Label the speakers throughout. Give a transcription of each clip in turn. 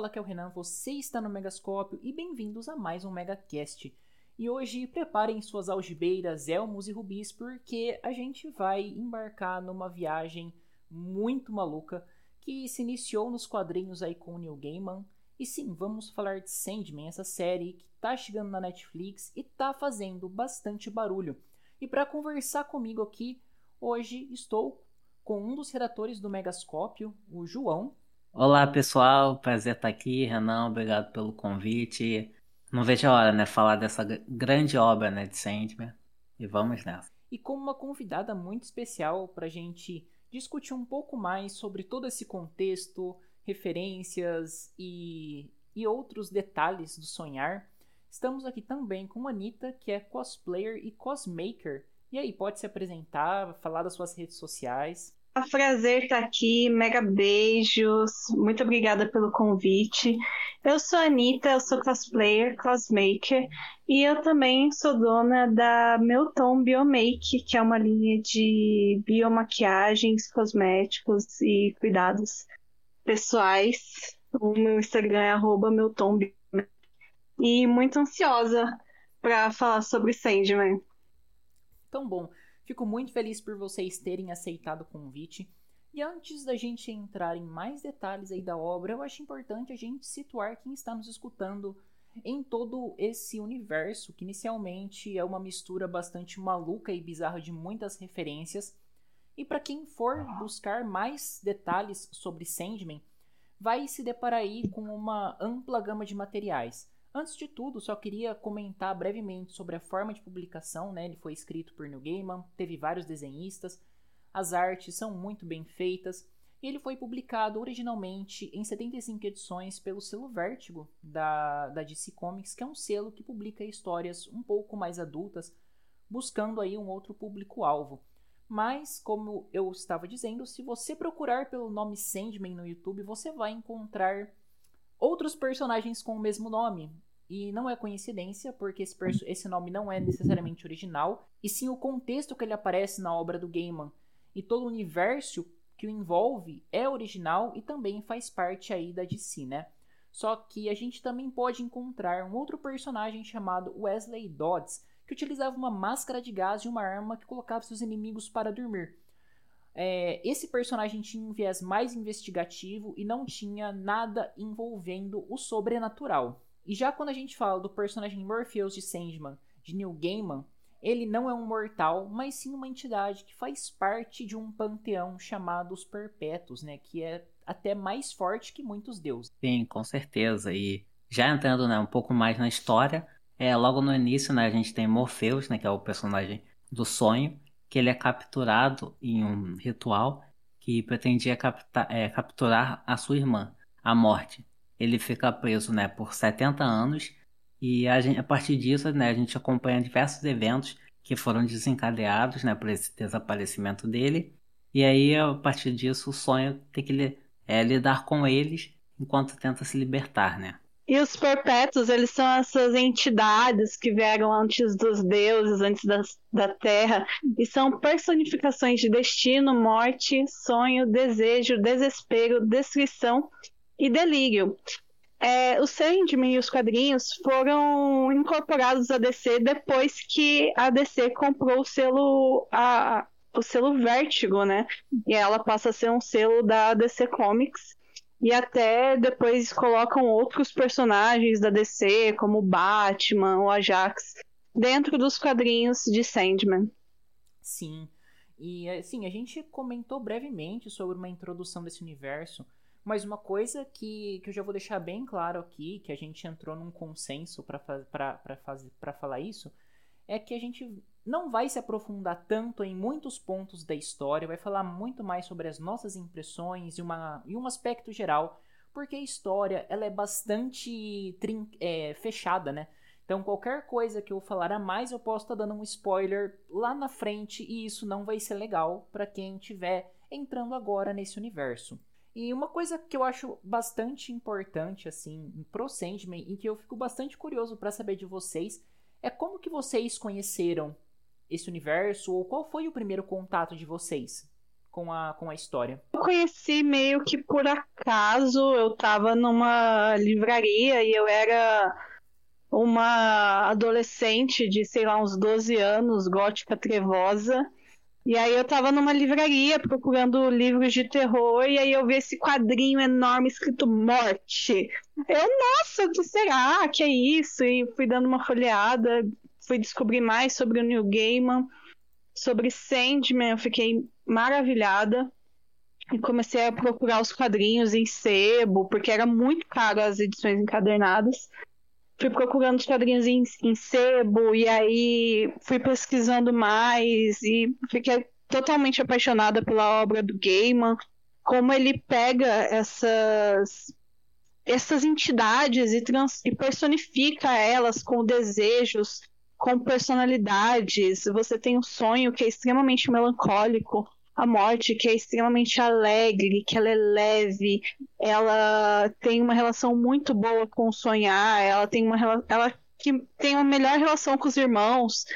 Speaker 1: fala aqui é o Renan, você está no Megascópio e bem-vindos a mais um Megacast. E hoje preparem suas algibeiras, elmos e rubis porque a gente vai embarcar numa viagem muito maluca que se iniciou nos quadrinhos aí com o Neil Gaiman. E sim, vamos falar de Sandman, essa série que tá chegando na Netflix e tá fazendo bastante barulho. E para conversar comigo aqui, hoje estou com um dos redatores do Megascópio, o João.
Speaker 2: Olá pessoal, prazer estar aqui, Renan, obrigado pelo convite. Não vejo a hora, né, falar dessa grande obra, né, de Sandman. E vamos nessa.
Speaker 1: E como uma convidada muito especial para a gente discutir um pouco mais sobre todo esse contexto, referências e, e outros detalhes do sonhar, estamos aqui também com a Anitta, que é cosplayer e cosmaker. E aí, pode se apresentar, falar das suas redes sociais?
Speaker 3: A prazer estar aqui, mega beijos, muito obrigada pelo convite. Eu sou a Anitta, eu sou cosplayer, cosmaker, e eu também sou dona da Meu Tom Biomake, que é uma linha de biomaquiagens, cosméticos e cuidados pessoais. O meu Instagram é arroba meu tom E muito ansiosa para falar sobre Sandman.
Speaker 1: Tão bom. Fico muito feliz por vocês terem aceitado o convite. E antes da gente entrar em mais detalhes aí da obra, eu acho importante a gente situar quem está nos escutando em todo esse universo, que inicialmente é uma mistura bastante maluca e bizarra de muitas referências. E para quem for buscar mais detalhes sobre Sandman, vai se deparar aí com uma ampla gama de materiais. Antes de tudo, só queria comentar brevemente sobre a forma de publicação, né? Ele foi escrito por Neil Gaiman, teve vários desenhistas, as artes são muito bem feitas, e ele foi publicado originalmente em 75 edições pelo selo Vertigo da, da DC Comics, que é um selo que publica histórias um pouco mais adultas, buscando aí um outro público-alvo. Mas, como eu estava dizendo, se você procurar pelo nome Sandman no YouTube, você vai encontrar outros personagens com o mesmo nome. E não é coincidência, porque esse, esse nome não é necessariamente original, e sim o contexto que ele aparece na obra do Gaiman. E todo o universo que o envolve é original e também faz parte aí da DC, né? Só que a gente também pode encontrar um outro personagem chamado Wesley Dodds, que utilizava uma máscara de gás e uma arma que colocava seus inimigos para dormir. É, esse personagem tinha um viés mais investigativo e não tinha nada envolvendo o sobrenatural. E já quando a gente fala do personagem Morpheus de Sandman, de Neil Gaiman, ele não é um mortal, mas sim uma entidade que faz parte de um panteão chamado os Perpétuos, né, que é até mais forte que muitos deuses.
Speaker 2: Sim, com certeza. E já entrando né, um pouco mais na história, é, logo no início né, a gente tem Morpheus, né, que é o personagem do sonho, que ele é capturado em um ritual que pretendia captar, é, capturar a sua irmã, a morte. Ele fica preso né, por 70 anos e a, gente, a partir disso né, a gente acompanha diversos eventos que foram desencadeados né, por esse desaparecimento dele. E aí, a partir disso, o sonho tem que é, lidar com eles enquanto tenta se libertar, né?
Speaker 3: E os perpétuos, eles são essas entidades que vieram antes dos deuses, antes da terra, e são personificações de destino, morte, sonho, desejo, desespero, destruição e delírio. É, o Sandman e os quadrinhos foram incorporados à DC depois que a DC comprou o selo, a, o selo Vertigo, né? E ela passa a ser um selo da DC Comics. E até depois colocam outros personagens da DC, como Batman, o Ajax, dentro dos quadrinhos de Sandman.
Speaker 1: Sim. E assim, a gente comentou brevemente sobre uma introdução desse universo, mas uma coisa que, que eu já vou deixar bem claro aqui, que a gente entrou num consenso para falar isso, é que a gente não vai se aprofundar tanto em muitos pontos da história, vai falar muito mais sobre as nossas impressões e, uma, e um aspecto geral, porque a história ela é bastante trin é, fechada, né? Então qualquer coisa que eu falar a mais eu posso estar tá dando um spoiler lá na frente e isso não vai ser legal para quem estiver entrando agora nesse universo. E uma coisa que eu acho bastante importante assim pro Sandman e que eu fico bastante curioso para saber de vocês é como que vocês conheceram esse universo ou qual foi o primeiro contato de vocês com a, com a história?
Speaker 3: Eu conheci meio que por acaso. Eu tava numa livraria e eu era uma adolescente de, sei lá, uns 12 anos, gótica trevosa. E aí eu tava numa livraria procurando livros de terror e aí eu vi esse quadrinho enorme escrito morte. Eu, nossa, o que será? Que é isso? E fui dando uma folheada, fui descobrir mais sobre o Neil Gaiman, sobre Sandman, eu fiquei maravilhada. E comecei a procurar os quadrinhos em sebo, porque era muito caro as edições encadernadas fui procurando os quadrinhos em, em sebo e aí fui pesquisando mais e fiquei totalmente apaixonada pela obra do Gaiman, como ele pega essas essas entidades e, trans, e personifica elas com desejos, com personalidades. Você tem um sonho que é extremamente melancólico, a morte, que é extremamente alegre, que ela é leve, ela tem uma relação muito boa com sonhar, ela tem uma ela que tem uma melhor relação com os irmãos.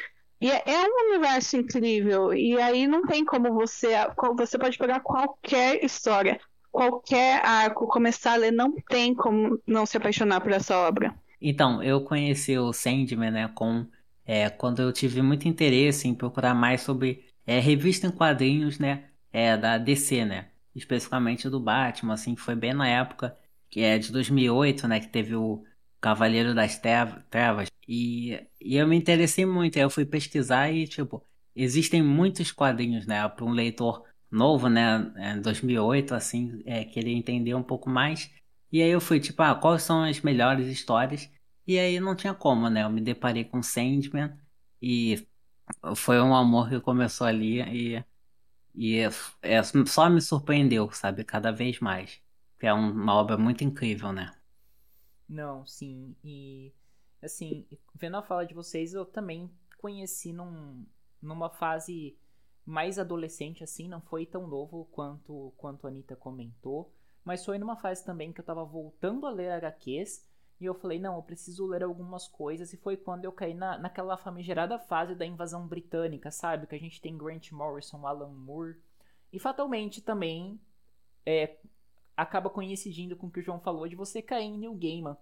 Speaker 3: E é, é um universo incrível. E aí não tem como você. Você pode pegar qualquer história, qualquer arco, começar a ler, não tem como não se apaixonar por essa obra.
Speaker 2: Então, eu conheci o Sandman, né, com, é, quando eu tive muito interesse em procurar mais sobre é, revista em quadrinhos, né, é, da DC, né, especificamente do Batman, assim, foi bem na época que é de 2008, né, que teve o Cavaleiro das Trevas, e, e eu me interessei muito, aí eu fui pesquisar e, tipo, existem muitos quadrinhos, né, para um leitor novo, né, em 2008, assim, é, querer entender um pouco mais, e aí eu fui, tipo, ah, quais são as melhores histórias, e aí não tinha como, né, eu me deparei com Sandman, e foi um amor que começou ali e, e é, só me surpreendeu, sabe? Cada vez mais. É uma obra muito incrível, né?
Speaker 1: Não, sim. E assim, vendo a fala de vocês, eu também conheci num, numa fase mais adolescente, assim, não foi tão novo quanto, quanto a Anitta comentou. Mas foi numa fase também que eu tava voltando a ler HQs e eu falei, não, eu preciso ler algumas coisas. E foi quando eu caí na, naquela famigerada fase da invasão britânica, sabe? Que a gente tem Grant Morrison, Alan Moore. E fatalmente também é, acaba coincidindo com o que o João falou de você cair em New Gaiman.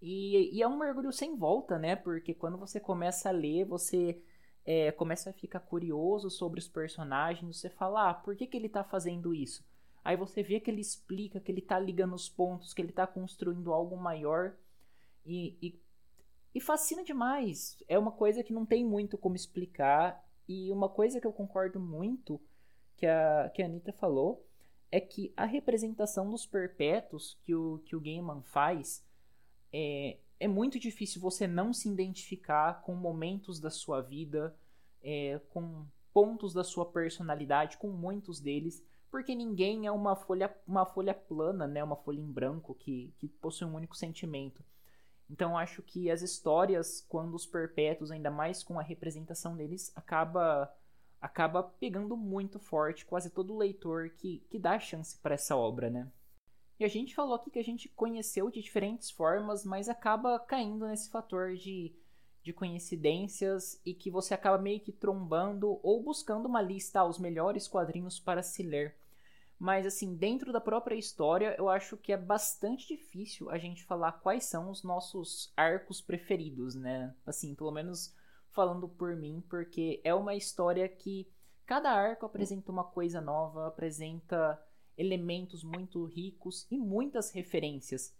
Speaker 1: E, e, é um mergulho sem volta, né? Porque quando você começa a ler, você é, começa a ficar curioso sobre os personagens. Você fala, ah, por que, que ele tá fazendo isso? Aí você vê que ele explica, que ele tá ligando os pontos, que ele tá construindo algo maior. E, e, e fascina demais. É uma coisa que não tem muito como explicar. E uma coisa que eu concordo muito que a, que a Anitta falou é que a representação dos perpétuos que o, que o Gaiman faz é, é muito difícil você não se identificar com momentos da sua vida, é, com pontos da sua personalidade, com muitos deles, porque ninguém é uma folha, uma folha plana, né, uma folha em branco que, que possui um único sentimento. Então acho que as histórias, quando os perpétuos, ainda mais com a representação deles, acaba acaba pegando muito forte quase todo leitor que, que dá chance para essa obra, né? E a gente falou aqui que a gente conheceu de diferentes formas, mas acaba caindo nesse fator de, de coincidências e que você acaba meio que trombando ou buscando uma lista aos melhores quadrinhos para se ler. Mas, assim, dentro da própria história, eu acho que é bastante difícil a gente falar quais são os nossos arcos preferidos, né? Assim, pelo menos falando por mim, porque é uma história que cada arco apresenta uma coisa nova, apresenta elementos muito ricos e muitas referências.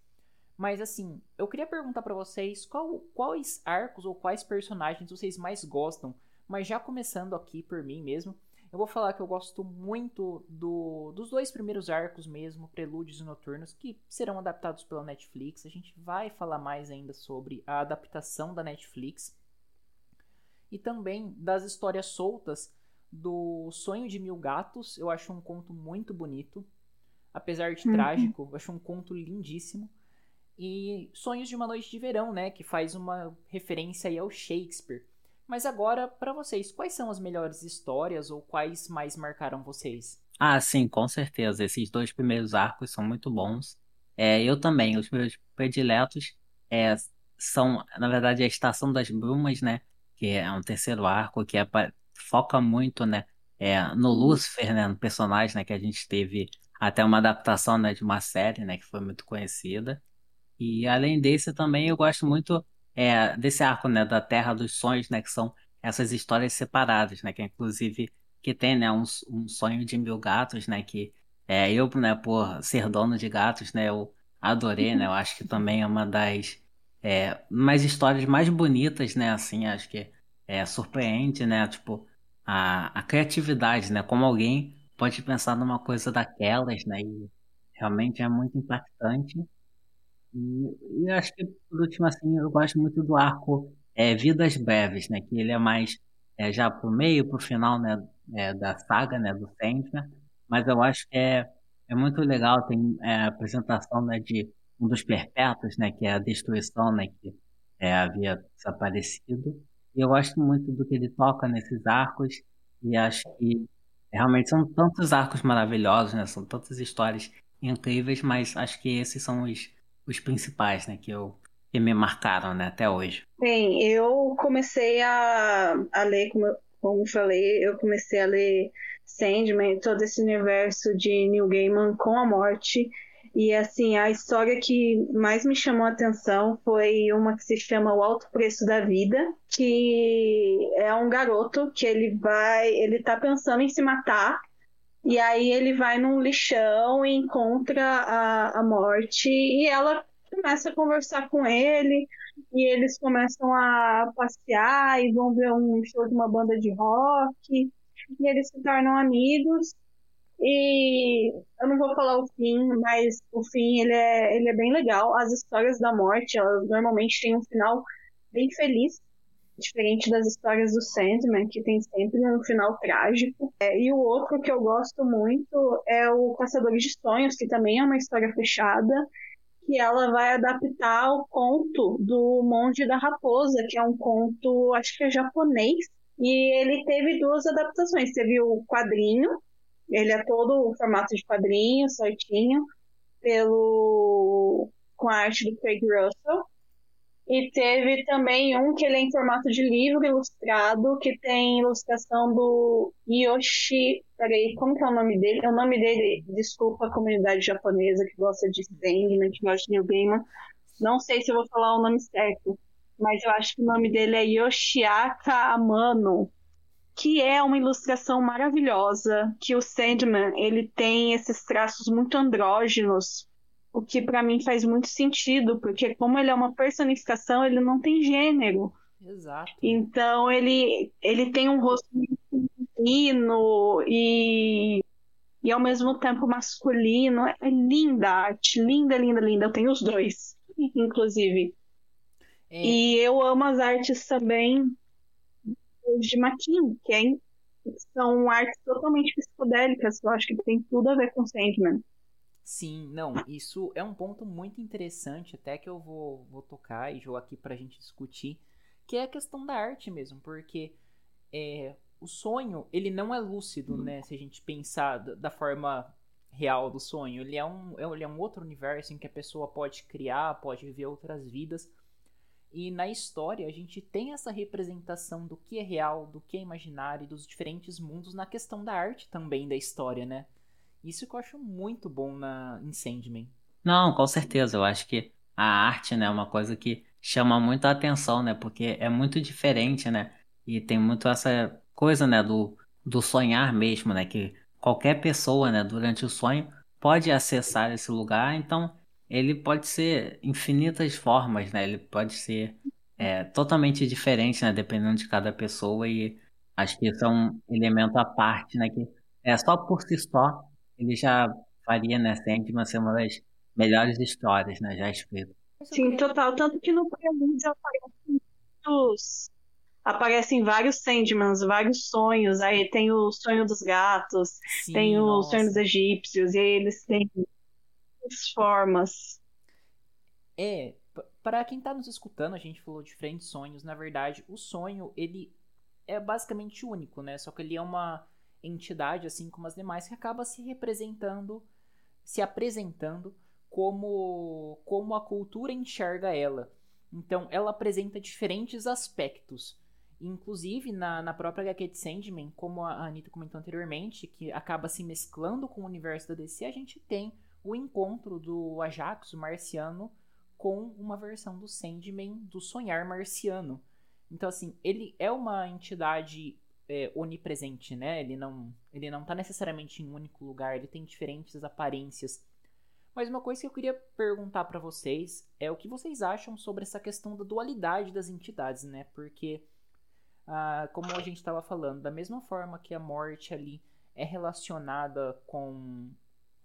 Speaker 1: Mas assim, eu queria perguntar para vocês qual, quais arcos ou quais personagens vocês mais gostam, mas já começando aqui por mim mesmo, eu vou falar que eu gosto muito do, dos dois primeiros arcos mesmo, Prelúdios e Noturnos, que serão adaptados pela Netflix. A gente vai falar mais ainda sobre a adaptação da Netflix. E também das histórias soltas do Sonho de Mil Gatos. Eu acho um conto muito bonito. Apesar de uhum. trágico, eu acho um conto lindíssimo. E Sonhos de uma Noite de Verão, né? Que faz uma referência aí ao Shakespeare. Mas agora, para vocês, quais são as melhores histórias ou quais mais marcaram vocês?
Speaker 2: Ah, sim, com certeza. Esses dois primeiros arcos são muito bons. É, eu também, os meus prediletos é, são, na verdade, a Estação das Brumas, né? Que é um terceiro arco que é, foca muito, né? é, no Lucifer, né, no personagem, né, que a gente teve até uma adaptação, né, de uma série, né, que foi muito conhecida. E além desse também eu gosto muito é, desse arco, né, da Terra dos Sonhos, né, que são essas histórias separadas, né, que inclusive que tem, né, um, um sonho de mil gatos, né, que é, eu, né, por ser dono de gatos, né, eu adorei, né, eu acho que também é uma das é, mais histórias mais bonitas, né, assim, acho que é, surpreende, né, tipo, a, a criatividade, né, como alguém pode pensar numa coisa daquelas, né, e realmente é muito impactante. E, acho que, por último, assim, eu gosto muito do arco é, Vidas Breves, né, que ele é mais é, já pro meio, pro final, né, é, da saga, né, do Sandman, mas eu acho que é, é muito legal, tem é, a apresentação, né, de um dos perpétuos, né, que é a destruição, né, que é, havia desaparecido, e eu gosto muito do que ele toca nesses arcos, e acho que realmente são tantos arcos maravilhosos, né, são tantas histórias incríveis, mas acho que esses são os, os principais, né, que eu que me marcaram, né, até hoje.
Speaker 3: Bem, eu comecei a, a ler, como eu, como falei, eu comecei a ler Sandman, todo esse universo de Neil Gaiman com a morte. E assim, a história que mais me chamou a atenção foi uma que se chama O Alto Preço da Vida, que é um garoto que ele vai, ele tá pensando em se matar, e aí ele vai num lixão e encontra a, a morte, e ela começa a conversar com ele, e eles começam a passear e vão ver um show de uma banda de rock, e eles se tornam amigos. E eu não vou falar o fim, mas o fim ele é, ele é bem legal. As histórias da morte, elas normalmente têm um final bem feliz, diferente das histórias do Sandman, que tem sempre um final trágico. É, e o outro que eu gosto muito é o Caçadores de Sonhos, que também é uma história fechada, que ela vai adaptar o conto do Monge da Raposa, que é um conto, acho que é japonês, e ele teve duas adaptações. Teve o quadrinho, ele é todo o formato de quadrinho, certinho, pelo com a arte do Craig Russell. E teve também um que ele é em formato de livro ilustrado, que tem ilustração do Yoshi. Peraí, como que é o nome dele? O nome dele, desculpa a comunidade japonesa que gosta de Sandman, que gosta de New Gaiman. Não sei se eu vou falar o nome certo mas eu acho que o nome dele é Yoshiaka Amano, que é uma ilustração maravilhosa, que o Sandman, ele tem esses traços muito andrógenos, o que para mim faz muito sentido, porque como ele é uma personificação, ele não tem gênero.
Speaker 1: Exato.
Speaker 3: Então ele, ele tem um rosto feminino e, e ao mesmo tempo masculino. É linda a arte, linda, linda, linda. Eu tenho os dois, inclusive. É. E eu amo as artes também de Maquin, que é, são artes totalmente psicodélicas, eu acho que tem tudo a ver com Sandman.
Speaker 1: Sim, não, isso é um ponto muito interessante, até que eu vou, vou tocar e jogar aqui pra gente discutir, que é a questão da arte mesmo, porque é, o sonho, ele não é lúcido, né, se a gente pensar da forma real do sonho, ele é, um, ele é um outro universo em que a pessoa pode criar, pode viver outras vidas, e na história a gente tem essa representação do que é real, do que é imaginário, dos diferentes mundos na questão da arte também da história, né? Isso que eu acho muito bom na em.
Speaker 2: Não, com certeza. Eu acho que a arte, né, é uma coisa que chama muito a atenção, né? Porque é muito diferente, né? E tem muito essa coisa, né, do, do sonhar mesmo, né? Que qualquer pessoa, né, durante o sonho pode acessar esse lugar. Então, ele pode ser infinitas formas, né? Ele pode ser é, totalmente diferente, né? Dependendo de cada pessoa e acho que isso é um elemento à parte, né? Que é só por si só ele já faria, né? Sandman ser uma das melhores histórias, né? Já escrito.
Speaker 3: Sim, total. Tanto que no prelúdio aparecem muitos aparecem vários Sandmans, vários sonhos. Aí tem o sonho dos gatos, Sim, tem o nossa. sonho dos egípcios, e eles têm formas.
Speaker 1: É, para quem tá nos escutando, a gente falou de diferentes sonhos. Na verdade, o sonho, ele é basicamente único, né? Só que ele é uma entidade, assim como as demais, que acaba se representando, se apresentando como, como a cultura enxerga ela. Então, ela apresenta diferentes aspectos. Inclusive, na, na própria HQ de Sandman, como a Anitta comentou anteriormente, que acaba se mesclando com o universo da DC, a gente tem o encontro do Ajax, o marciano, com uma versão do Sandman do Sonhar Marciano. Então, assim, ele é uma entidade é, onipresente, né? Ele não, ele não tá necessariamente em um único lugar, ele tem diferentes aparências. Mas uma coisa que eu queria perguntar para vocês é o que vocês acham sobre essa questão da dualidade das entidades, né? Porque, ah, como a gente estava falando, da mesma forma que a morte ali é relacionada com,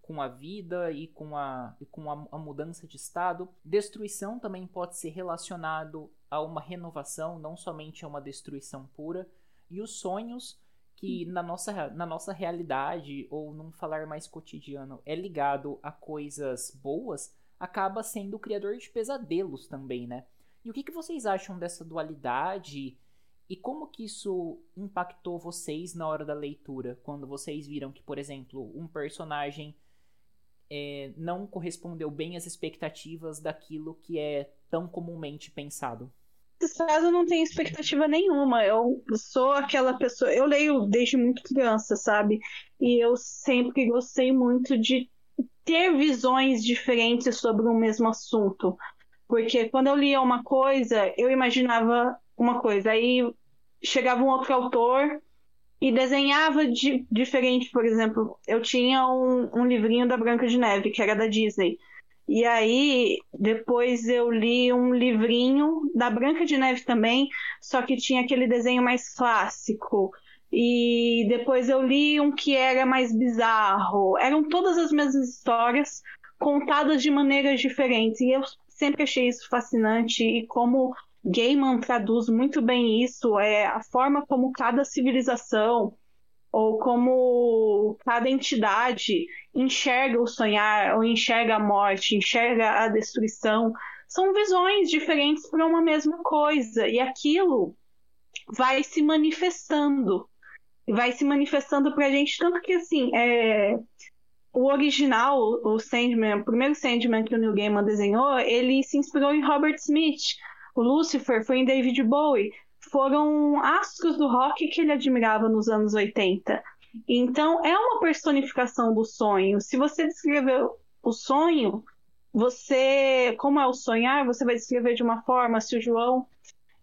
Speaker 1: com a vida e com, a, e com a, a mudança de estado, destruição também pode ser relacionado a uma renovação, não somente a uma destruição pura. E os sonhos que na nossa, na nossa realidade, ou num falar mais cotidiano, é ligado a coisas boas, acaba sendo o criador de pesadelos também, né? E o que, que vocês acham dessa dualidade e como que isso impactou vocês na hora da leitura, quando vocês viram que, por exemplo, um personagem é, não correspondeu bem às expectativas daquilo que é tão comumente pensado?
Speaker 3: Nesse caso, eu não tenho expectativa nenhuma. Eu sou aquela pessoa. Eu leio desde muito criança, sabe? E eu sempre gostei muito de ter visões diferentes sobre o mesmo assunto. Porque quando eu lia uma coisa, eu imaginava uma coisa. Aí chegava um outro autor e desenhava de, diferente. Por exemplo, eu tinha um, um livrinho da Branca de Neve, que era da Disney. E aí, depois eu li um livrinho da Branca de Neve também, só que tinha aquele desenho mais clássico. E depois eu li um que era mais bizarro. Eram todas as mesmas histórias, contadas de maneiras diferentes. E eu sempre achei isso fascinante. E como Gaiman traduz muito bem isso, é a forma como cada civilização ou como cada entidade enxerga o sonhar, ou enxerga a morte, enxerga a destruição. São visões diferentes para uma mesma coisa, e aquilo vai se manifestando. Vai se manifestando para a gente, tanto que assim, é, o original, o Sandman, o primeiro Sandman que o Neil Gaiman desenhou, ele se inspirou em Robert Smith. O Lucifer foi em David Bowie foram astros do rock que ele admirava nos anos 80. Então, é uma personificação do sonho. Se você descrever o sonho, você, como é o sonhar, você vai descrever de uma forma. Se o João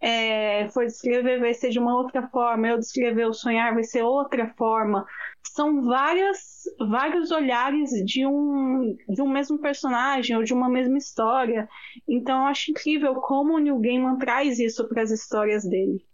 Speaker 3: é, for descrever, vai ser de uma outra forma. Eu descrever o sonhar, vai ser outra forma. São várias, vários olhares de um, de um mesmo personagem ou de uma mesma história. Então, eu acho incrível como o Neil Gaiman traz isso para as histórias dele.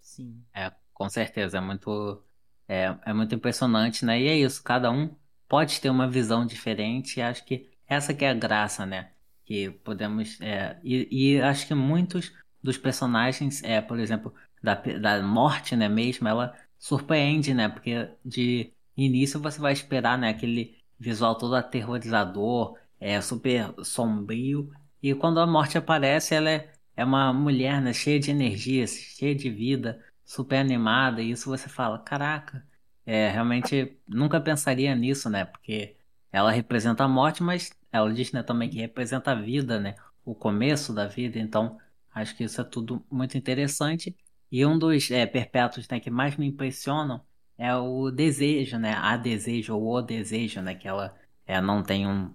Speaker 2: Sim. É, com certeza. É muito, é, é muito impressionante, né? E é isso. Cada um pode ter uma visão diferente. E acho que essa que é a graça, né? Que podemos... É, e, e acho que muitos dos personagens, é, por exemplo, da, da morte, né, mesmo, ela surpreende, né, porque de início você vai esperar, né, aquele visual todo aterrorizador, é super sombrio, e quando a morte aparece, ela é, é uma mulher, né, cheia de energia, cheia de vida, super animada, e isso você fala, caraca, é, realmente nunca pensaria nisso, né, porque ela representa a morte, mas ela diz, né, também que representa a vida, né, o começo da vida, então Acho que isso é tudo muito interessante. E um dos é, perpétuos né, que mais me impressionam é o desejo, né? A desejo ou o desejo, né? Que ela é, não tem um.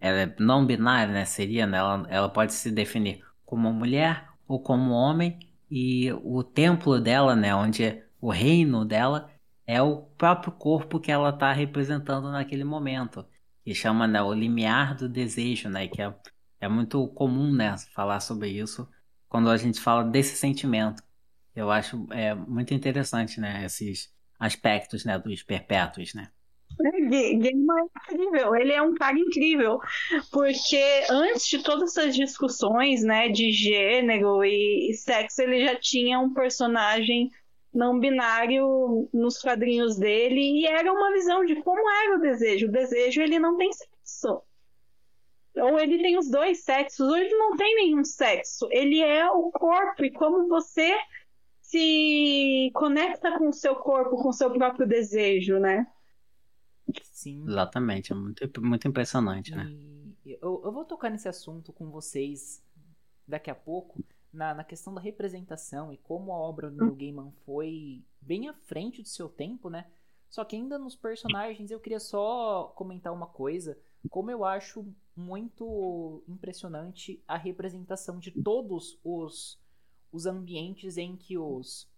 Speaker 2: Ela é não binária, né? Seria, né? Ela, ela pode se definir como mulher ou como homem. E o templo dela, né? Onde o reino dela é o próprio corpo que ela está representando naquele momento. Que chama né, o limiar do desejo, né? Que é, é muito comum, né? Falar sobre isso quando a gente fala desse sentimento. Eu acho é, muito interessante, né, esses aspectos, né, dos perpétuos, né.
Speaker 3: Gaiman é incrível, ele é um cara incrível, porque antes de todas essas discussões, né, de gênero e, e sexo, ele já tinha um personagem não binário nos quadrinhos dele e era uma visão de como era o desejo. O desejo ele não tem sexo. Ou ele tem os dois sexos, ou ele não tem nenhum sexo. Ele é o corpo e como você se conecta com o seu corpo, com o seu próprio desejo, né?
Speaker 2: Sim. Exatamente, é muito, muito impressionante, né?
Speaker 1: Eu, eu vou tocar nesse assunto com vocês daqui a pouco, na, na questão da representação e como a obra do Neil Gaiman foi bem à frente do seu tempo, né? Só que ainda nos personagens eu queria só comentar uma coisa, como eu acho muito impressionante a representação de todos os, os ambientes em que os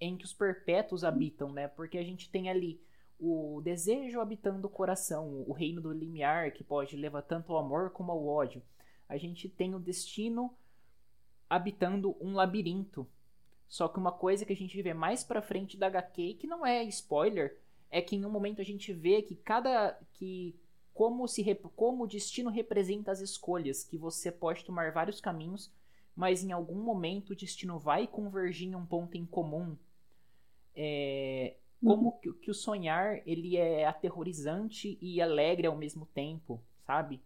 Speaker 1: em que os perpétuos habitam, né? Porque a gente tem ali o desejo habitando o coração, o reino do limiar que pode levar tanto ao amor como ao ódio. A gente tem o destino habitando um labirinto. Só que uma coisa que a gente vê mais pra frente da HQ, que não é spoiler, é que em um momento a gente vê que cada. que como, se, como o destino representa as escolhas, que você pode tomar vários caminhos, mas em algum momento o destino vai convergir em um ponto em comum. É, como que, que o sonhar ele é aterrorizante e alegre ao mesmo tempo, sabe?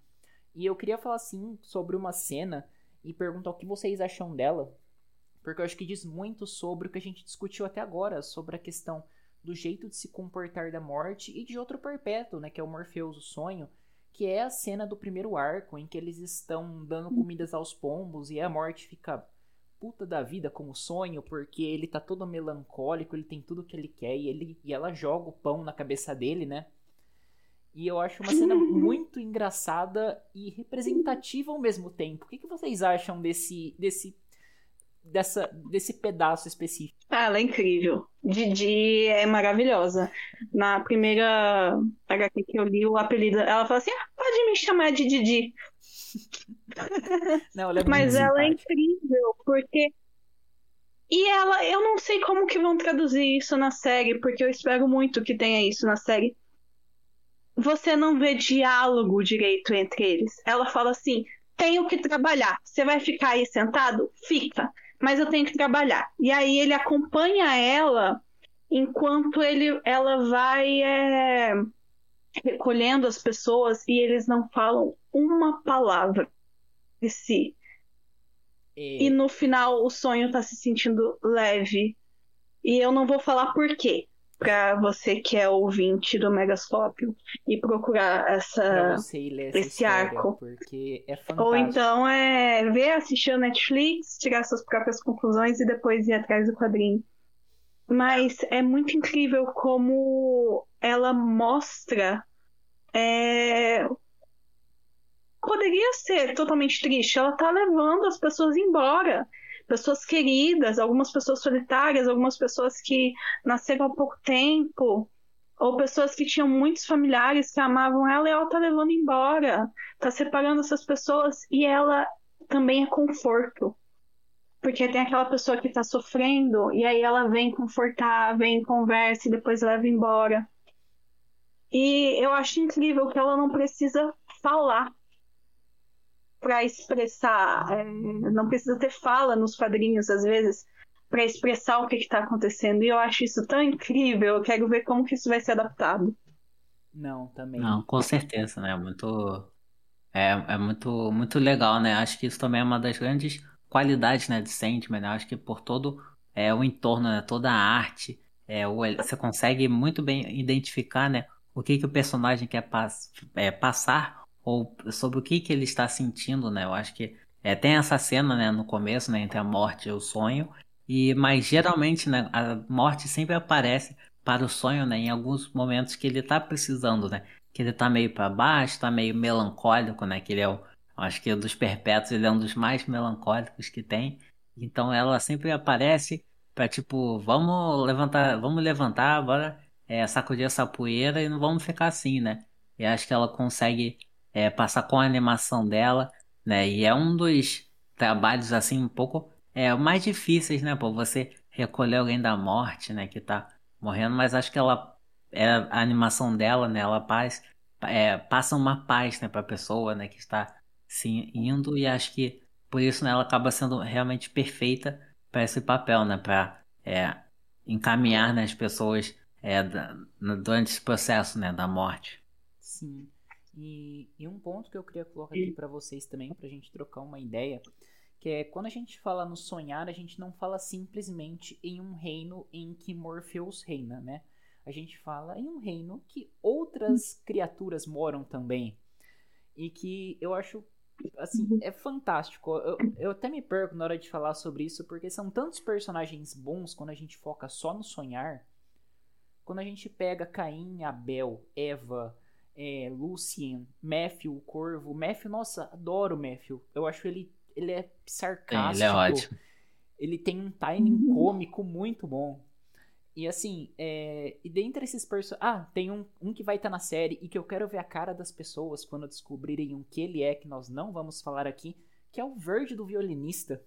Speaker 1: E eu queria falar assim sobre uma cena e perguntar o que vocês acham dela, porque eu acho que diz muito sobre o que a gente discutiu até agora, sobre a questão do jeito de se comportar da morte e de outro perpétuo, né, que é o Morpheus, o sonho, que é a cena do primeiro arco em que eles estão dando comidas aos pombos e a morte fica puta da vida com o sonho, porque ele tá todo melancólico, ele tem tudo que ele quer e ele e ela joga o pão na cabeça dele, né? E eu acho uma cena muito engraçada e representativa ao mesmo tempo. O que, que vocês acham desse, desse, dessa, desse pedaço específico?
Speaker 3: Ah, ela é incrível. Didi é maravilhosa. Na primeira HQ que eu li, o apelido, ela fala assim: ah, pode me chamar de Didi.
Speaker 1: Não, ela é
Speaker 3: Mas ela é incrível, porque. E ela, eu não sei como que vão traduzir isso na série, porque eu espero muito que tenha isso na série você não vê diálogo direito entre eles. Ela fala assim: tenho que trabalhar. Você vai ficar aí sentado? Fica. Mas eu tenho que trabalhar. E aí ele acompanha ela enquanto ele, ela vai é, recolhendo as pessoas e eles não falam uma palavra de si. E... e no final o sonho tá se sentindo leve. E eu não vou falar por quê para você que é ouvinte do Megascópio e procurar essa, esse arco.
Speaker 1: É.
Speaker 3: Ou então é ver, assistir a Netflix, tirar suas próprias conclusões e depois ir atrás do quadrinho. Mas é muito incrível como ela mostra. É... Poderia ser totalmente triste. Ela tá levando as pessoas embora pessoas queridas, algumas pessoas solitárias, algumas pessoas que nasceram há pouco tempo, ou pessoas que tinham muitos familiares que amavam ela e ela tá levando embora, tá separando essas pessoas e ela também é conforto. Porque tem aquela pessoa que tá sofrendo e aí ela vem confortar, vem conversa e depois leva embora. E eu acho incrível que ela não precisa falar para expressar, é, não precisa ter fala nos quadrinhos às vezes para expressar o que está acontecendo. E eu acho isso tão incrível. Eu quero ver como que isso vai ser adaptado.
Speaker 1: Não, também.
Speaker 2: Não, com certeza, né? Muito é, é muito muito legal, né? Acho que isso também é uma das grandes qualidades, né, de Sandman. Né? Acho que por todo é, o entorno, né? toda a arte, é, o, você consegue muito bem identificar, né, o que que o personagem quer pass é, passar ou sobre o que, que ele está sentindo, né? Eu acho que é, tem essa cena, né, no começo, né, entre a morte e o sonho, e mas geralmente, né, a morte sempre aparece para o sonho, né, em alguns momentos que ele está precisando, né? Que ele está meio para baixo, está meio melancólico, né? Que ele é o, acho que dos perpétuos ele é um dos mais melancólicos que tem. Então ela sempre aparece para tipo, vamos levantar, vamos levantar, bora é, sacudir essa poeira e não vamos ficar assim, né? E acho que ela consegue é, passar com a animação dela, né? E é um dos trabalhos assim um pouco é, mais difíceis, né? Por você recolher alguém da morte, né? Que tá morrendo, mas acho que ela é, a animação dela, né? Ela paz, é, passa uma paz, né? Para a pessoa, né? Que está indo e acho que por isso né, ela acaba sendo realmente perfeita para esse papel, né? Para é, encaminhar né, as pessoas é, durante esse processo, né? Da morte.
Speaker 1: Sim. E, e um ponto que eu queria colocar aqui para vocês também, para a gente trocar uma ideia, que é quando a gente fala no sonhar, a gente não fala simplesmente em um reino em que Morpheus reina, né? A gente fala em um reino que outras criaturas moram também. E que eu acho assim, é fantástico. Eu, eu até me perco na hora de falar sobre isso, porque são tantos personagens bons quando a gente foca só no sonhar. Quando a gente pega Caim, Abel, Eva, é, Lucien, Matthew, o Corvo. Matthew, nossa, adoro o Matthew. Eu acho ele, ele é sarcástico.
Speaker 2: Sim, ele é ótimo.
Speaker 1: Ele tem um timing cômico muito bom. E assim, é... e dentre esses personagens. Ah, tem um, um que vai estar tá na série e que eu quero ver a cara das pessoas quando descobrirem o que ele é, que nós não vamos falar aqui, que é o verde do violinista.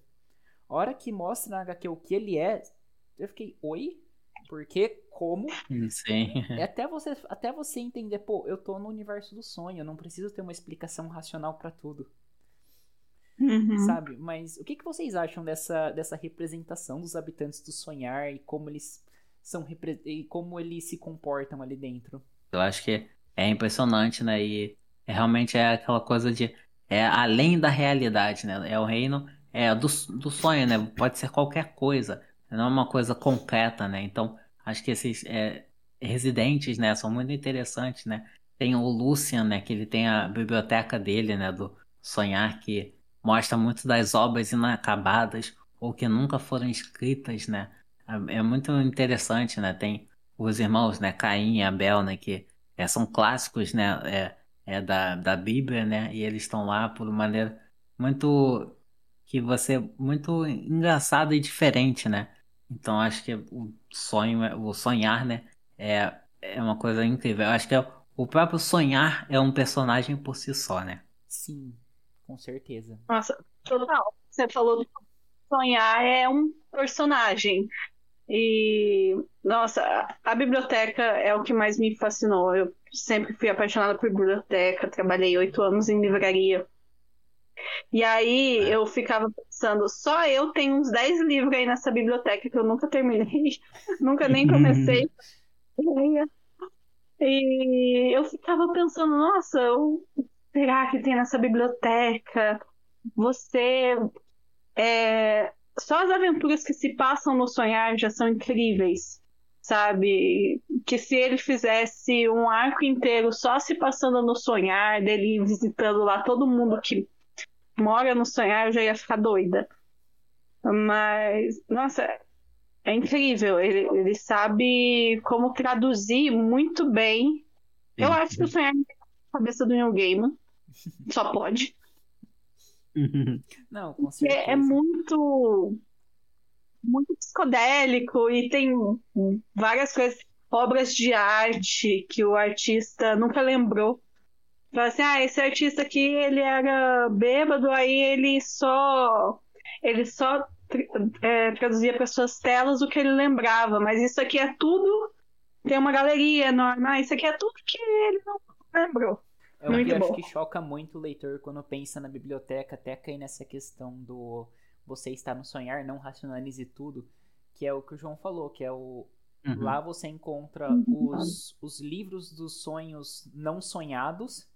Speaker 1: A hora que mostra na HQ o que ele é, eu fiquei, oi? Porque como?
Speaker 2: Sim.
Speaker 1: É até você, até você entender, pô, eu tô no universo do sonho, eu não preciso ter uma explicação racional para tudo.
Speaker 3: Uhum.
Speaker 1: Sabe? Mas o que, que vocês acham dessa, dessa representação dos habitantes do sonhar e como eles são e como eles se comportam ali dentro?
Speaker 2: Eu acho que é impressionante, né? E é, realmente é aquela coisa de é além da realidade, né? É o reino é do, do sonho, né? Pode ser qualquer coisa, não é uma coisa concreta, né? Então acho que esses é, residentes, né, são muito interessantes, né? Tem o Lucian, né, que ele tem a biblioteca dele, né, do sonhar que mostra muito das obras inacabadas ou que nunca foram escritas, né? É, é muito interessante, né? Tem os irmãos, né? Caim e Abel, né? Que é, são clássicos, né? É, é da, da Bíblia, né? E eles estão lá por uma maneira muito que você muito engraçada e diferente, né? Então acho que o sonho, o sonhar, né? É, é uma coisa incrível. Eu acho que é, o próprio sonhar é um personagem por si só, né?
Speaker 1: Sim, com certeza.
Speaker 3: Nossa, total. Você falou que sonhar é um personagem. E, nossa, a biblioteca é o que mais me fascinou. Eu sempre fui apaixonada por biblioteca, trabalhei oito anos em livraria. E aí eu ficava pensando, só eu tenho uns dez livros aí nessa biblioteca que eu nunca terminei, nunca nem comecei. e eu ficava pensando, nossa, o será que tem nessa biblioteca? Você. É... Só as aventuras que se passam no sonhar já são incríveis, sabe? Que se ele fizesse um arco inteiro só se passando no sonhar, dele visitando lá todo mundo que mora no sonhar, eu já ia ficar doida. Mas, nossa, é incrível. Ele, ele sabe como traduzir muito bem. Sim, eu acho que o sonhar é a cabeça do Neil Gaiman. Só pode.
Speaker 1: Não, com certeza.
Speaker 3: É, é muito muito psicodélico e tem várias coisas, obras de arte que o artista nunca lembrou. Fala assim, ah, esse artista aqui, ele era bêbado, aí ele só ele só é, traduzia para suas telas o que ele lembrava, mas isso aqui é tudo tem uma galeria enorme, ah, isso aqui é tudo que ele não lembrou.
Speaker 1: Eu muito acho que choca muito o leitor quando pensa na biblioteca, até cair nessa questão do você estar no sonhar, não racionalize tudo, que é o que o João falou, que é o. Uhum. Lá você encontra uhum. os, os livros dos sonhos não sonhados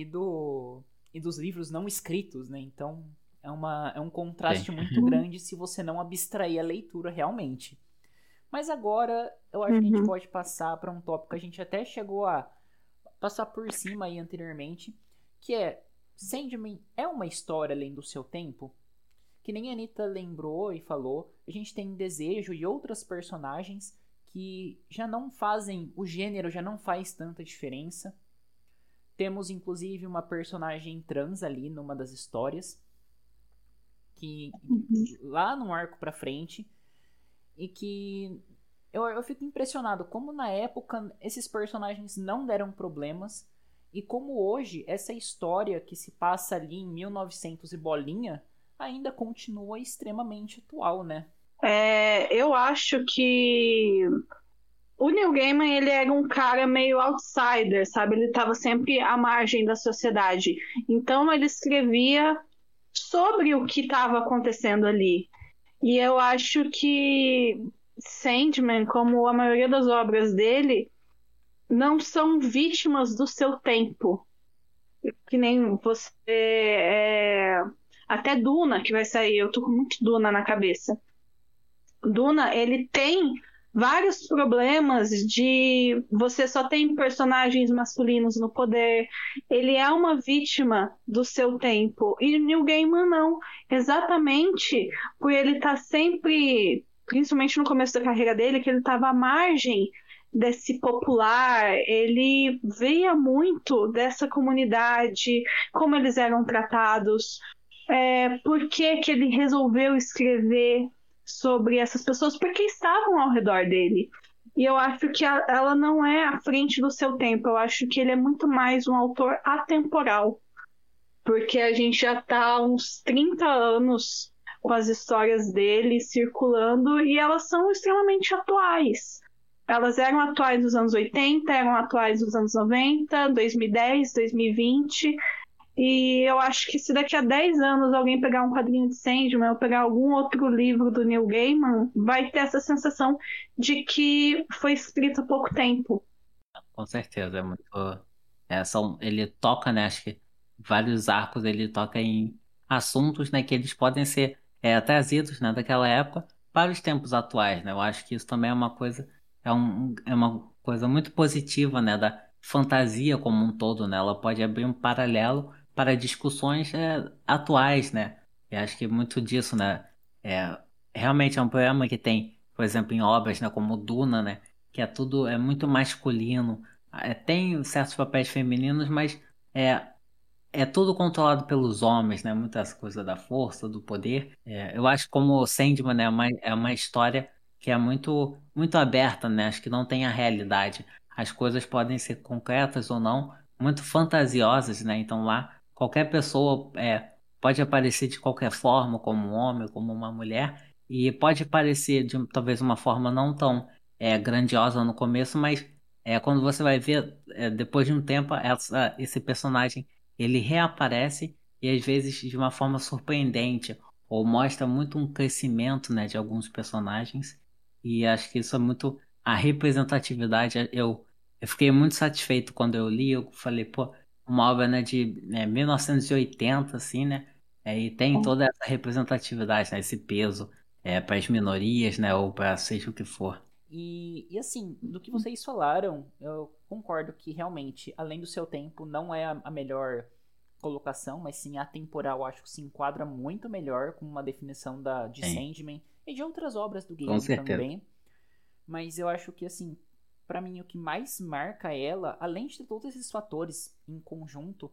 Speaker 1: e, do, e dos livros não escritos, né? Então é, uma, é um contraste muito grande se você não abstrair a leitura realmente. Mas agora eu acho uhum. que a gente uhum. pode passar para um tópico que a gente até chegou a passar por cima aí anteriormente, que é Sandman é uma história além do seu tempo? Que nem a Anitta lembrou e falou, a gente tem Desejo e outras personagens que já não fazem, o gênero já não faz tanta diferença. Temos inclusive uma personagem trans ali numa das histórias, que lá no arco pra frente, e que eu, eu fico impressionado como na época esses personagens não deram problemas e como hoje essa história que se passa ali em 1900 e bolinha ainda continua extremamente atual, né?
Speaker 3: É, eu acho que o Neil Gaiman ele era um cara meio outsider, sabe? Ele estava sempre à margem da sociedade. Então ele escrevia sobre o que estava acontecendo ali. E eu acho que Sandman, como a maioria das obras dele, não são vítimas do seu tempo. Que nem você. É... Até Duna, que vai sair, eu tô com muito Duna na cabeça. Duna, ele tem vários problemas de você só tem personagens masculinos no poder. Ele é uma vítima do seu tempo. E Neil Gaiman não. Exatamente por ele estar tá sempre, principalmente no começo da carreira dele, que ele estava à margem desse popular, ele via muito dessa comunidade, como eles eram tratados, é, por que, que ele resolveu escrever sobre essas pessoas, porque estavam ao redor dele. E eu acho que a, ela não é à frente do seu tempo, eu acho que ele é muito mais um autor atemporal, porque a gente já está há uns 30 anos com as histórias dele circulando e elas são extremamente atuais. Elas eram atuais nos anos 80, eram atuais nos anos 90, 2010, 2020. E eu acho que se daqui a 10 anos alguém pegar um quadrinho de Sandman ou pegar algum outro livro do Neil Gaiman, vai ter essa sensação de que foi escrito há pouco tempo.
Speaker 2: Com certeza, é muito. É, são... Ele toca, né? Acho que vários arcos ele toca em assuntos, né? Que eles podem ser é, trazidos, né? Daquela época para os tempos atuais, né? Eu acho que isso também é uma coisa é, um, é uma coisa muito positiva, né, da fantasia como um todo, né? Ela pode abrir um paralelo para discussões é, atuais, né? E acho que muito disso, né? É, realmente é um poema que tem, por exemplo, em obras, né, como Duna, né? Que é tudo é muito masculino, é, tem certos papéis femininos, mas é é tudo controlado pelos homens, né? Muitas coisas da força, do poder. É, eu acho como Sandman né, é uma, é uma história que é muito, muito aberta, né? Acho que não tem a realidade. As coisas podem ser concretas ou não, muito fantasiosas, né? Então lá qualquer pessoa é, pode aparecer de qualquer forma, como um homem, como uma mulher, e pode aparecer de talvez uma forma não tão é, grandiosa no começo, mas é, quando você vai ver, é, depois de um tempo, essa, esse personagem ele reaparece e às vezes de uma forma surpreendente, ou mostra muito um crescimento né, de alguns personagens e acho que isso é muito. A representatividade, eu, eu fiquei muito satisfeito quando eu li. Eu falei, pô, uma obra né, de né, 1980, assim, né? É, e tem toda essa representatividade, né, esse peso é, para as minorias, né? Ou para seja o que for.
Speaker 1: E, e assim, do que vocês falaram, eu concordo que realmente, além do seu tempo, não é a, a melhor colocação, mas sim a temporal acho que se enquadra muito melhor com uma definição da, de sim. Sandman e de outras obras do game também. Mas eu acho que, assim, para mim o que mais marca ela, além de todos esses fatores em conjunto,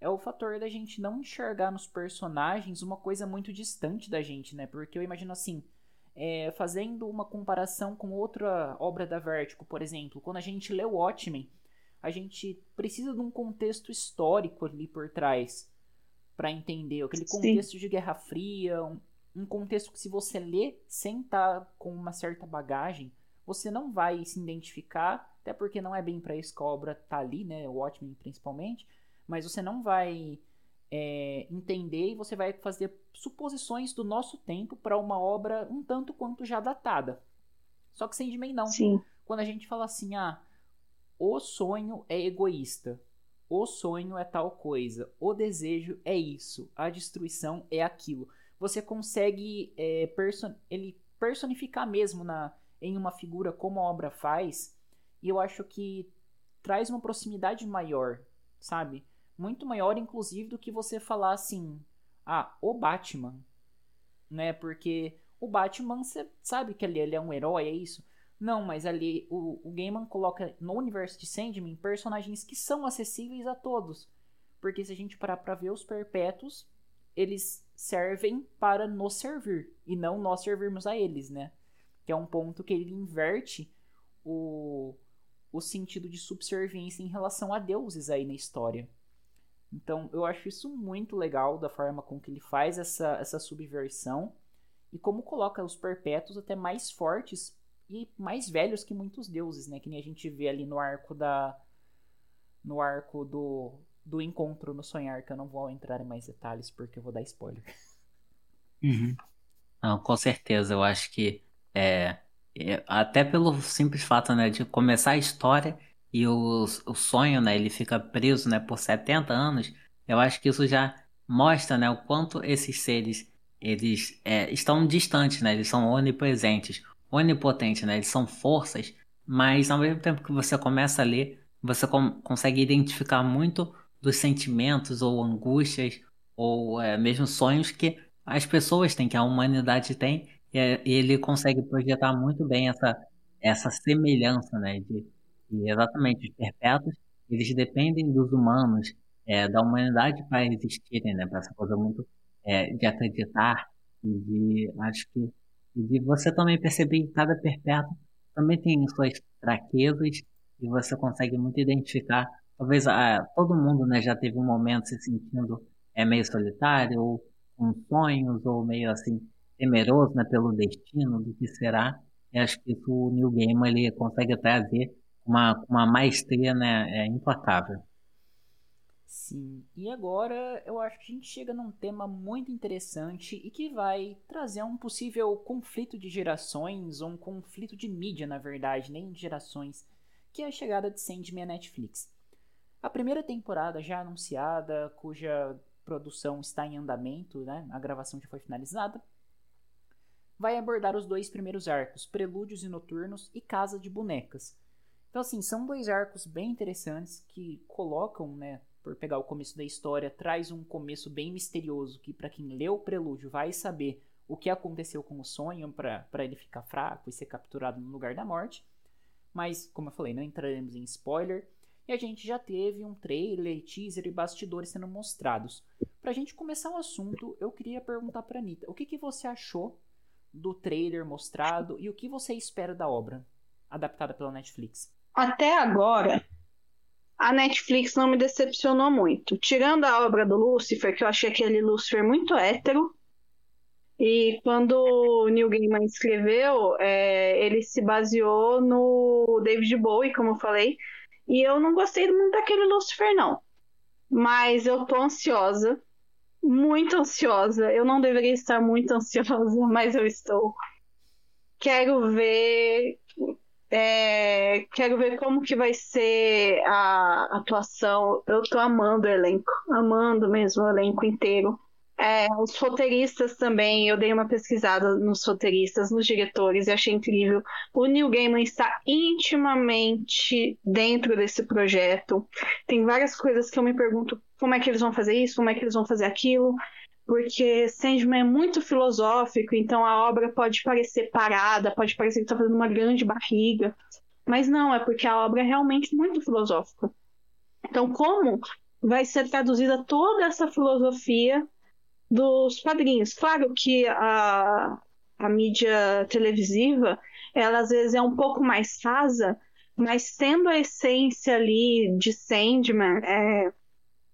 Speaker 1: é o fator da gente não enxergar nos personagens uma coisa muito distante da gente, né? Porque eu imagino assim, é, fazendo uma comparação com outra obra da Vertigo, por exemplo, quando a gente lê o Watchmen, a gente precisa de um contexto histórico ali por trás para entender aquele contexto Sim. de Guerra Fria, um, um contexto que se você lê sem estar tá com uma certa bagagem, você não vai se identificar, até porque não é bem para isso que a obra tá ali, né, o Watchmen principalmente, mas você não vai é, entender e você vai fazer suposições do nosso tempo para uma obra um tanto quanto já datada. Só que Sandman não.
Speaker 3: Sim.
Speaker 1: Quando a gente fala assim, ah, o sonho é egoísta, o sonho é tal coisa, o desejo é isso, a destruição é aquilo você consegue é, person ele personificar mesmo na, em uma figura como a obra faz. E eu acho que traz uma proximidade maior, sabe? Muito maior, inclusive, do que você falar assim, ah, o Batman, né? Porque o Batman, você sabe que ali ele é um herói, é isso? Não, mas ali o, o Gaiman coloca no universo de Sandman personagens que são acessíveis a todos. Porque se a gente parar pra ver os perpétuos, eles servem para nos servir e não nós servirmos a eles, né? Que é um ponto que ele inverte o, o sentido de subserviência em relação a deuses aí na história. Então, eu acho isso muito legal da forma com que ele faz essa, essa subversão e como coloca os perpétuos até mais fortes e mais velhos que muitos deuses, né? Que nem a gente vê ali no arco da no arco do do encontro no sonhar, que eu não vou entrar em mais detalhes porque eu vou dar spoiler.
Speaker 2: Uhum. Não, com certeza, eu acho que é, até pelo simples fato né, de começar a história e o, o sonho, né, ele fica preso né, por 70 anos, eu acho que isso já mostra né, o quanto esses seres eles é, estão distantes, né, eles são onipresentes. onipotentes, né? Eles são forças, mas ao mesmo tempo que você começa a ler, você com consegue identificar muito dos sentimentos ou angústias ou é, mesmo sonhos que as pessoas têm, que a humanidade tem, e é, ele consegue projetar muito bem essa, essa semelhança, né? De, de exatamente os perpétuos, eles dependem dos humanos, é, da humanidade para existirem, né? Para essa coisa muito é, de acreditar e de, acho que, de você também perceber que cada perpétuo também tem suas fraquezas e você consegue muito identificar. Talvez ah, todo mundo né, já teve um momento se sentindo é, meio solitário, ou com sonhos, ou meio assim, temeroso né, pelo destino, do que será. E acho que isso, o New Game ele consegue trazer uma, uma maestria né, é, implacável.
Speaker 1: Sim, e agora eu acho que a gente chega num tema muito interessante e que vai trazer um possível conflito de gerações, ou um conflito de mídia, na verdade, nem de gerações, que é a chegada de Sandman à Netflix. A primeira temporada já anunciada, cuja produção está em andamento, né? a gravação já foi finalizada, vai abordar os dois primeiros arcos, Prelúdios e Noturnos e Casa de Bonecas. Então, assim, são dois arcos bem interessantes que colocam, né, por pegar o começo da história, traz um começo bem misterioso que para quem leu o prelúdio vai saber o que aconteceu com o sonho para ele ficar fraco e ser capturado no lugar da morte. Mas, como eu falei, não entraremos em spoiler. E a gente já teve um trailer, teaser e bastidores sendo mostrados. Pra gente começar o assunto, eu queria perguntar pra Anitta, o que, que você achou do trailer mostrado e o que você espera da obra adaptada pela Netflix?
Speaker 3: Até agora, a Netflix não me decepcionou muito. Tirando a obra do Lucifer, que eu achei aquele Lucifer muito hétero. E quando o Neil Gaiman escreveu, é, ele se baseou no David Bowie, como eu falei. E eu não gostei muito daquele Lucifer, não. Mas eu tô ansiosa. Muito ansiosa. Eu não deveria estar muito ansiosa, mas eu estou. Quero ver é, quero ver como que vai ser a atuação. Eu tô amando o elenco, amando mesmo o elenco inteiro. É, os roteiristas também, eu dei uma pesquisada nos roteiristas, nos diretores, e achei incrível. O Neil Gaiman está intimamente dentro desse projeto. Tem várias coisas que eu me pergunto como é que eles vão fazer isso, como é que eles vão fazer aquilo porque Sandman é muito filosófico, então a obra pode parecer parada, pode parecer que está fazendo uma grande barriga, mas não, é porque a obra é realmente muito filosófica. Então, como vai ser traduzida toda essa filosofia dos quadrinhos? Claro que a, a mídia televisiva, ela às vezes é um pouco mais rasa, mas tendo a essência ali de Sandman, é,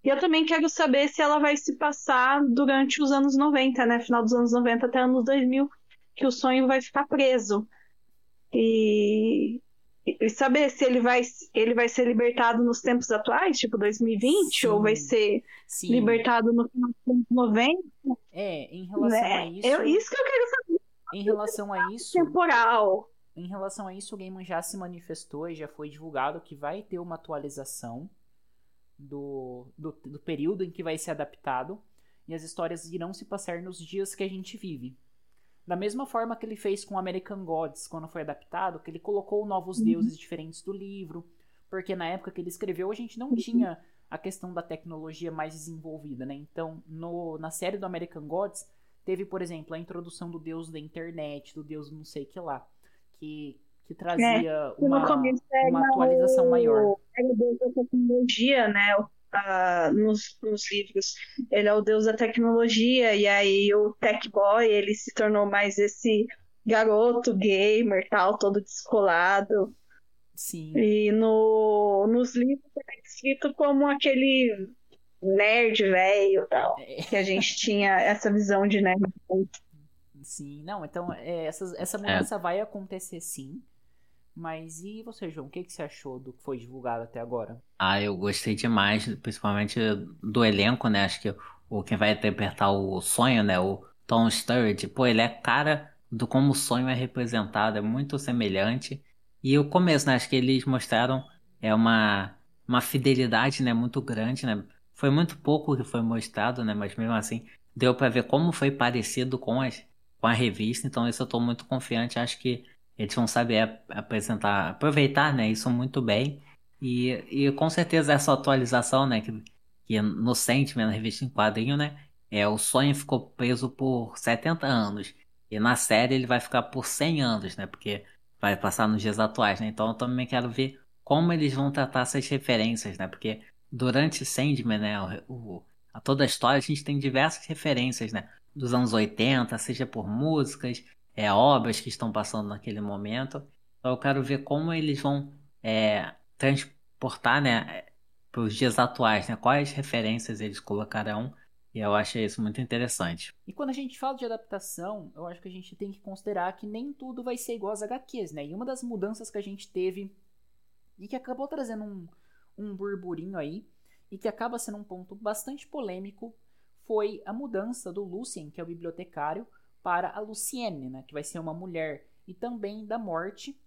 Speaker 3: e eu também quero saber se ela vai se passar durante os anos 90, né? Final dos anos 90 até anos 2000, que o sonho vai ficar preso. E, e saber se ele vai, ele vai ser libertado nos tempos atuais, tipo 2020, Sim. ou vai ser Sim. libertado no final dos anos 90.
Speaker 1: É, em relação né? a isso.
Speaker 3: Eu, isso que eu quero saber.
Speaker 1: Em relação a isso.
Speaker 3: Temporal.
Speaker 1: Em relação a isso, o Gaiman já se manifestou e já foi divulgado que vai ter uma atualização do, do, do período em que vai ser adaptado, e as histórias irão se passar nos dias que a gente vive. Da mesma forma que ele fez com American Gods quando foi adaptado, que ele colocou novos uhum. deuses diferentes do livro, porque na época que ele escreveu a gente não uhum. tinha a questão da tecnologia mais desenvolvida, né? Então, no, na série do American Gods, teve, por exemplo, a introdução do deus da internet, do deus não sei que lá, que que trazia é, uma, uma atualização o, maior.
Speaker 3: Era o deus da tecnologia, né? Uh, nos, nos, livros. Ele é o deus da tecnologia, e aí o Tech Boy ele se tornou mais esse garoto gamer, tal, todo descolado.
Speaker 1: Sim.
Speaker 3: E no, nos livros é escrito como aquele nerd velho tal. É. Que a gente tinha essa visão de nerd.
Speaker 1: Sim, não, então é, essa, essa mudança é. vai acontecer sim. Mas e você, João? O que, que você achou do que foi divulgado até agora?
Speaker 2: Ah, eu gostei demais, principalmente do elenco, né? Acho que o quem vai interpretar o sonho, né? O Tom Sturridge, pô, ele é cara do como o sonho é representado, é muito semelhante. E o começo, né? Acho que eles mostraram é uma, uma fidelidade, né? Muito grande, né? Foi muito pouco que foi mostrado, né? Mas mesmo assim, deu para ver como foi parecido com, as, com a revista. Então, isso eu tô muito confiante. Acho que eles vão saber apresentar, aproveitar, né, isso muito bem. E, e com certeza essa atualização, né, que, que no Sentiment, na revista em quadrinho, né, é, o sonho ficou preso por 70 anos. E na série ele vai ficar por 100 anos, né, porque vai passar nos dias atuais, né. Então eu também quero ver como eles vão tratar essas referências, né, porque durante Sandman, né, o, a toda a história, a gente tem diversas referências, né, dos anos 80, seja por músicas, é, obras que estão passando naquele momento. Então eu quero ver como eles vão é, transportar né, para os dias atuais, né, quais referências eles colocarão. E eu achei isso muito interessante.
Speaker 1: E quando a gente fala de adaptação, eu acho que a gente tem que considerar que nem tudo vai ser igual às HQs, né? E uma das mudanças que a gente teve e que acabou trazendo um, um burburinho aí, e que acaba sendo um ponto bastante polêmico, foi a mudança do Lucien, que é o bibliotecário, para a Lucienne, né, que vai ser uma mulher, e também da Morte,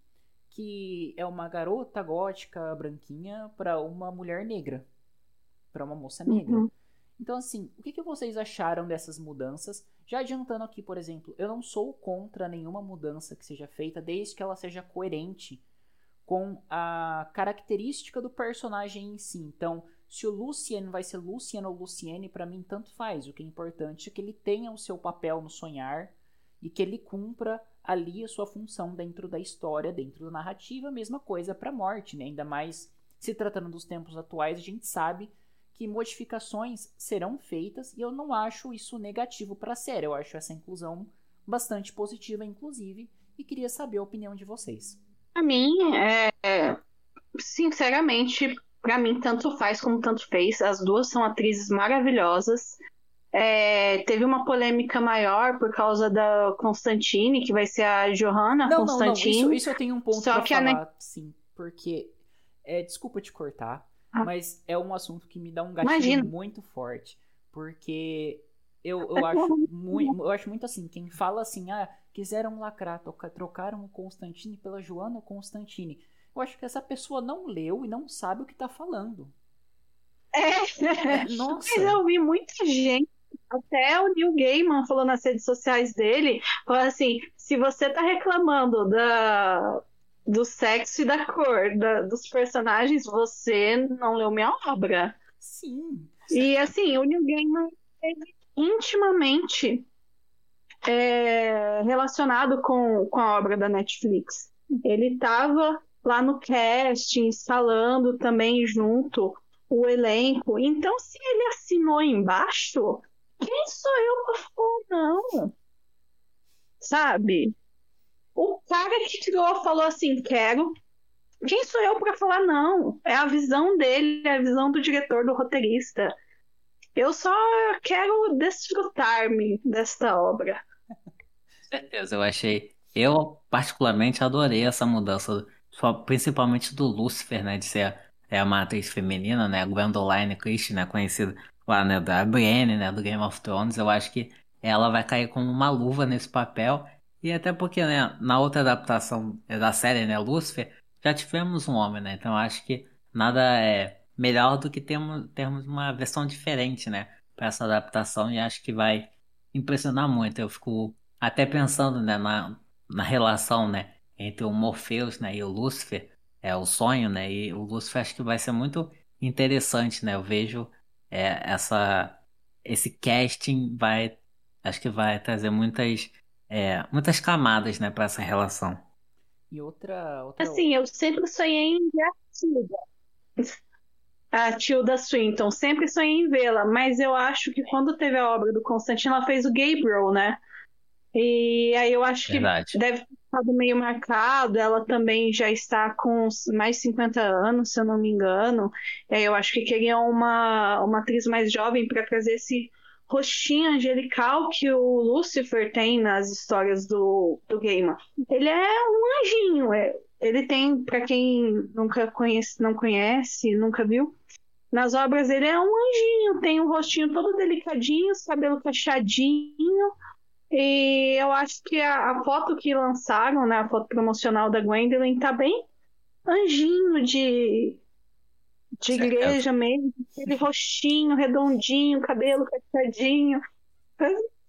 Speaker 1: que é uma garota gótica branquinha para uma mulher negra, para uma moça negra. Uhum. Então, assim, o que, que vocês acharam dessas mudanças? Já adiantando aqui, por exemplo, eu não sou contra nenhuma mudança que seja feita, desde que ela seja coerente com a característica do personagem em si. Então, se o Lucien vai ser Lucien ou Luciene, para mim tanto faz. O que é importante é que ele tenha o seu papel no sonhar e que ele cumpra ali a sua função dentro da história, dentro da narrativa. Mesma coisa para a morte, né? ainda mais se tratando dos tempos atuais, a gente sabe que modificações serão feitas e eu não acho isso negativo para a série. Eu acho essa inclusão bastante positiva, inclusive, e queria saber a opinião de vocês.
Speaker 3: A mim, é, sinceramente, para mim, tanto faz como tanto fez. As duas são atrizes maravilhosas. É, teve uma polêmica maior por causa da Constantine, que vai ser a Johanna não, Constantine.
Speaker 1: Não, não, isso, isso eu tenho um ponto Só pra que falar, a... sim. Porque, é, desculpa te cortar, ah. mas é um assunto que me dá um gatilho Imagina. muito forte. Porque eu, eu, acho muito, eu acho muito assim, quem fala assim, ah, quiseram lacrar, trocaram o Constantine pela Joana Constantine eu acho que essa pessoa não leu e não sabe o que tá falando.
Speaker 3: É, nossa. Mas eu vi muita gente, até o Neil Gaiman falou nas redes sociais dele, falou assim, se você tá reclamando da, do sexo e da cor da, dos personagens, você não leu minha obra.
Speaker 1: Sim.
Speaker 3: E assim, o Neil Gaiman é intimamente é, relacionado com, com a obra da Netflix. Ele estava lá no cast, instalando também junto o elenco. Então, se ele assinou embaixo, quem sou eu para falar não? Sabe? O cara que criou falou assim: quero. Quem sou eu para falar não? É a visão dele, é a visão do diretor, do roteirista. Eu só quero desfrutar-me desta obra.
Speaker 2: Certeza, eu achei. Eu, particularmente, adorei essa mudança principalmente do Lucifer, né, de ser é uma atriz feminina, né, Gwendoline Christie, né, conhecida lá, né, da Brienne, né, do Game of Thrones, eu acho que ela vai cair como uma luva nesse papel, e até porque, né, na outra adaptação da série, né, Lucifer, já tivemos um homem, né, então eu acho que nada é melhor do que termos, termos uma versão diferente, né, para essa adaptação, e acho que vai impressionar muito, eu fico até pensando, né, na, na relação, né, entre o Morpheus né, e o Lúcifer, é o sonho, né? E o Lúcifer acho que vai ser muito interessante, né? Eu vejo é, essa esse casting vai acho que vai trazer muitas é, muitas camadas, né, para essa relação.
Speaker 1: E outra, outra
Speaker 3: assim, eu sempre sonhei em ver a Tilda. A Tilda Swinton, sempre sonhei em vê-la, mas eu acho que quando teve a obra do Constantino, ela fez o Gabriel, né? E aí eu acho Verdade. que deve ficado meio marcado. Ela também já está com mais de 50 anos, se eu não me engano. Aí eu acho que queriam uma, uma atriz mais jovem para trazer esse rostinho angelical que o Lucifer tem nas histórias do, do Gamer. Ele é um anjinho. É, ele tem, para quem nunca conhece, não conhece, nunca viu, nas obras ele é um anjinho, tem um rostinho todo delicadinho, cabelo cacheadinho, e eu acho que a, a, foto que lançaram, né, a foto promocional da Gwendolyn, tá bem anjinho de, de igreja mesmo, aquele rostinho redondinho, cabelo cacheadinho.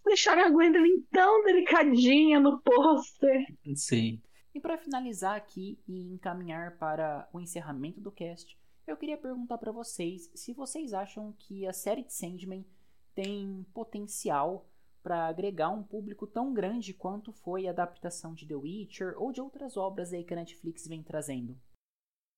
Speaker 3: Deixaram a Gwendolyn tão delicadinha no pôster.
Speaker 2: Sim.
Speaker 1: E para finalizar aqui e encaminhar para o encerramento do cast, eu queria perguntar para vocês se vocês acham que a série de Sandman tem potencial para agregar um público tão grande quanto foi a adaptação de The Witcher ou de outras obras aí que a Netflix vem trazendo.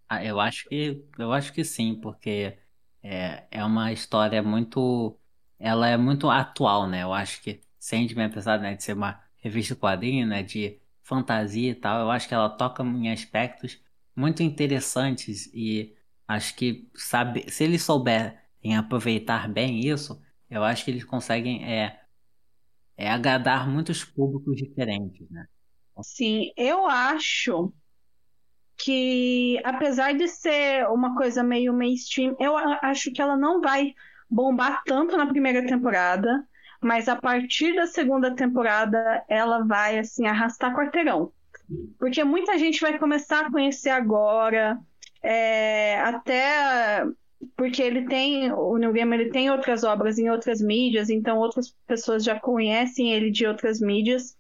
Speaker 2: Ah, eu acho que eu acho que sim, porque é, é uma história muito ela é muito atual, né? Eu acho que Sandman, apesar né, de ser uma revista quadrinho, né, de fantasia e tal, eu acho que ela toca em aspectos muito interessantes e Acho que sabe, se eles souberem aproveitar bem isso, eu acho que eles conseguem é, é agradar muitos públicos diferentes, né?
Speaker 3: Sim, eu acho que apesar de ser uma coisa meio mainstream, eu acho que ela não vai bombar tanto na primeira temporada, mas a partir da segunda temporada ela vai assim arrastar quarteirão. Porque muita gente vai começar a conhecer agora, é, até porque ele tem, o Neil Gaiman ele tem outras obras em outras mídias, então outras pessoas já conhecem ele de outras mídias.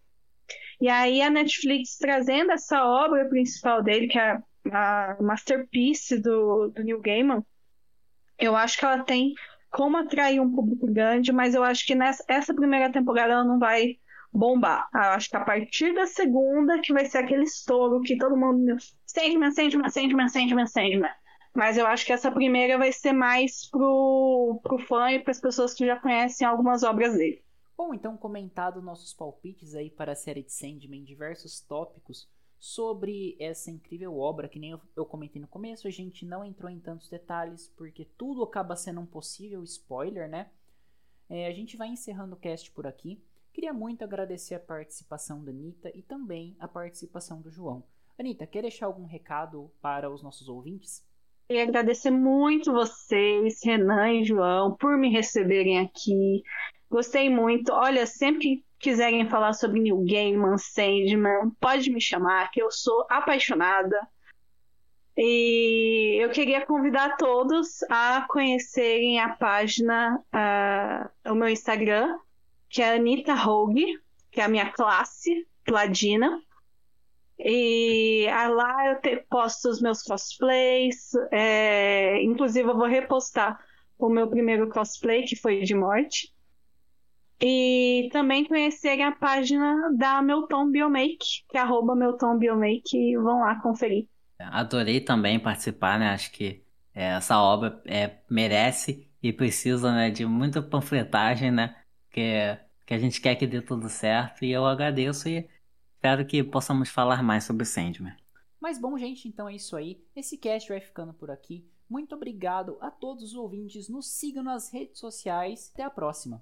Speaker 3: E aí a Netflix trazendo essa obra principal dele, que é a masterpiece do, do Neil Gaiman, eu acho que ela tem como atrair um público grande, mas eu acho que nessa essa primeira temporada ela não vai bombar. Eu acho que a partir da segunda que vai ser aquele estouro que todo mundo. Sandman, Sandman, Sandman, Sandman, Sandman. Mas eu acho que essa primeira vai ser mais pro, pro fã e para as pessoas que já conhecem algumas obras dele.
Speaker 1: Bom, então comentado nossos palpites aí para a série de Sandman, diversos tópicos sobre essa incrível obra, que nem eu, eu comentei no começo, a gente não entrou em tantos detalhes, porque tudo acaba sendo um possível spoiler, né? É, a gente vai encerrando o cast por aqui. Queria muito agradecer a participação da Anitta e também a participação do João. Anitta, quer deixar algum recado para os nossos ouvintes?
Speaker 3: Queria agradecer muito vocês, Renan e João, por me receberem aqui. Gostei muito. Olha, sempre quiserem falar sobre New Gaiman, Sandman, pode me chamar, que eu sou apaixonada. E eu queria convidar todos a conhecerem a página, uh, o meu Instagram, que é Anitta Rogue, que é a minha classe, Pladina. E lá eu te, posto os meus cosplays. É, inclusive, eu vou repostar o meu primeiro cosplay, que foi de morte. E também conhecerem a página da Melton Biomake, que é arroba Melton Biomake, vão lá conferir.
Speaker 2: Adorei também participar, né? Acho que é, essa obra é, merece e precisa né, de muita panfletagem, né? que, que a gente quer que dê tudo certo. E eu agradeço e espero que possamos falar mais sobre Sandman.
Speaker 1: Mas bom, gente, então é isso aí. Esse cast vai ficando por aqui. Muito obrigado a todos os ouvintes. Nos sigam nas redes sociais. Até a próxima.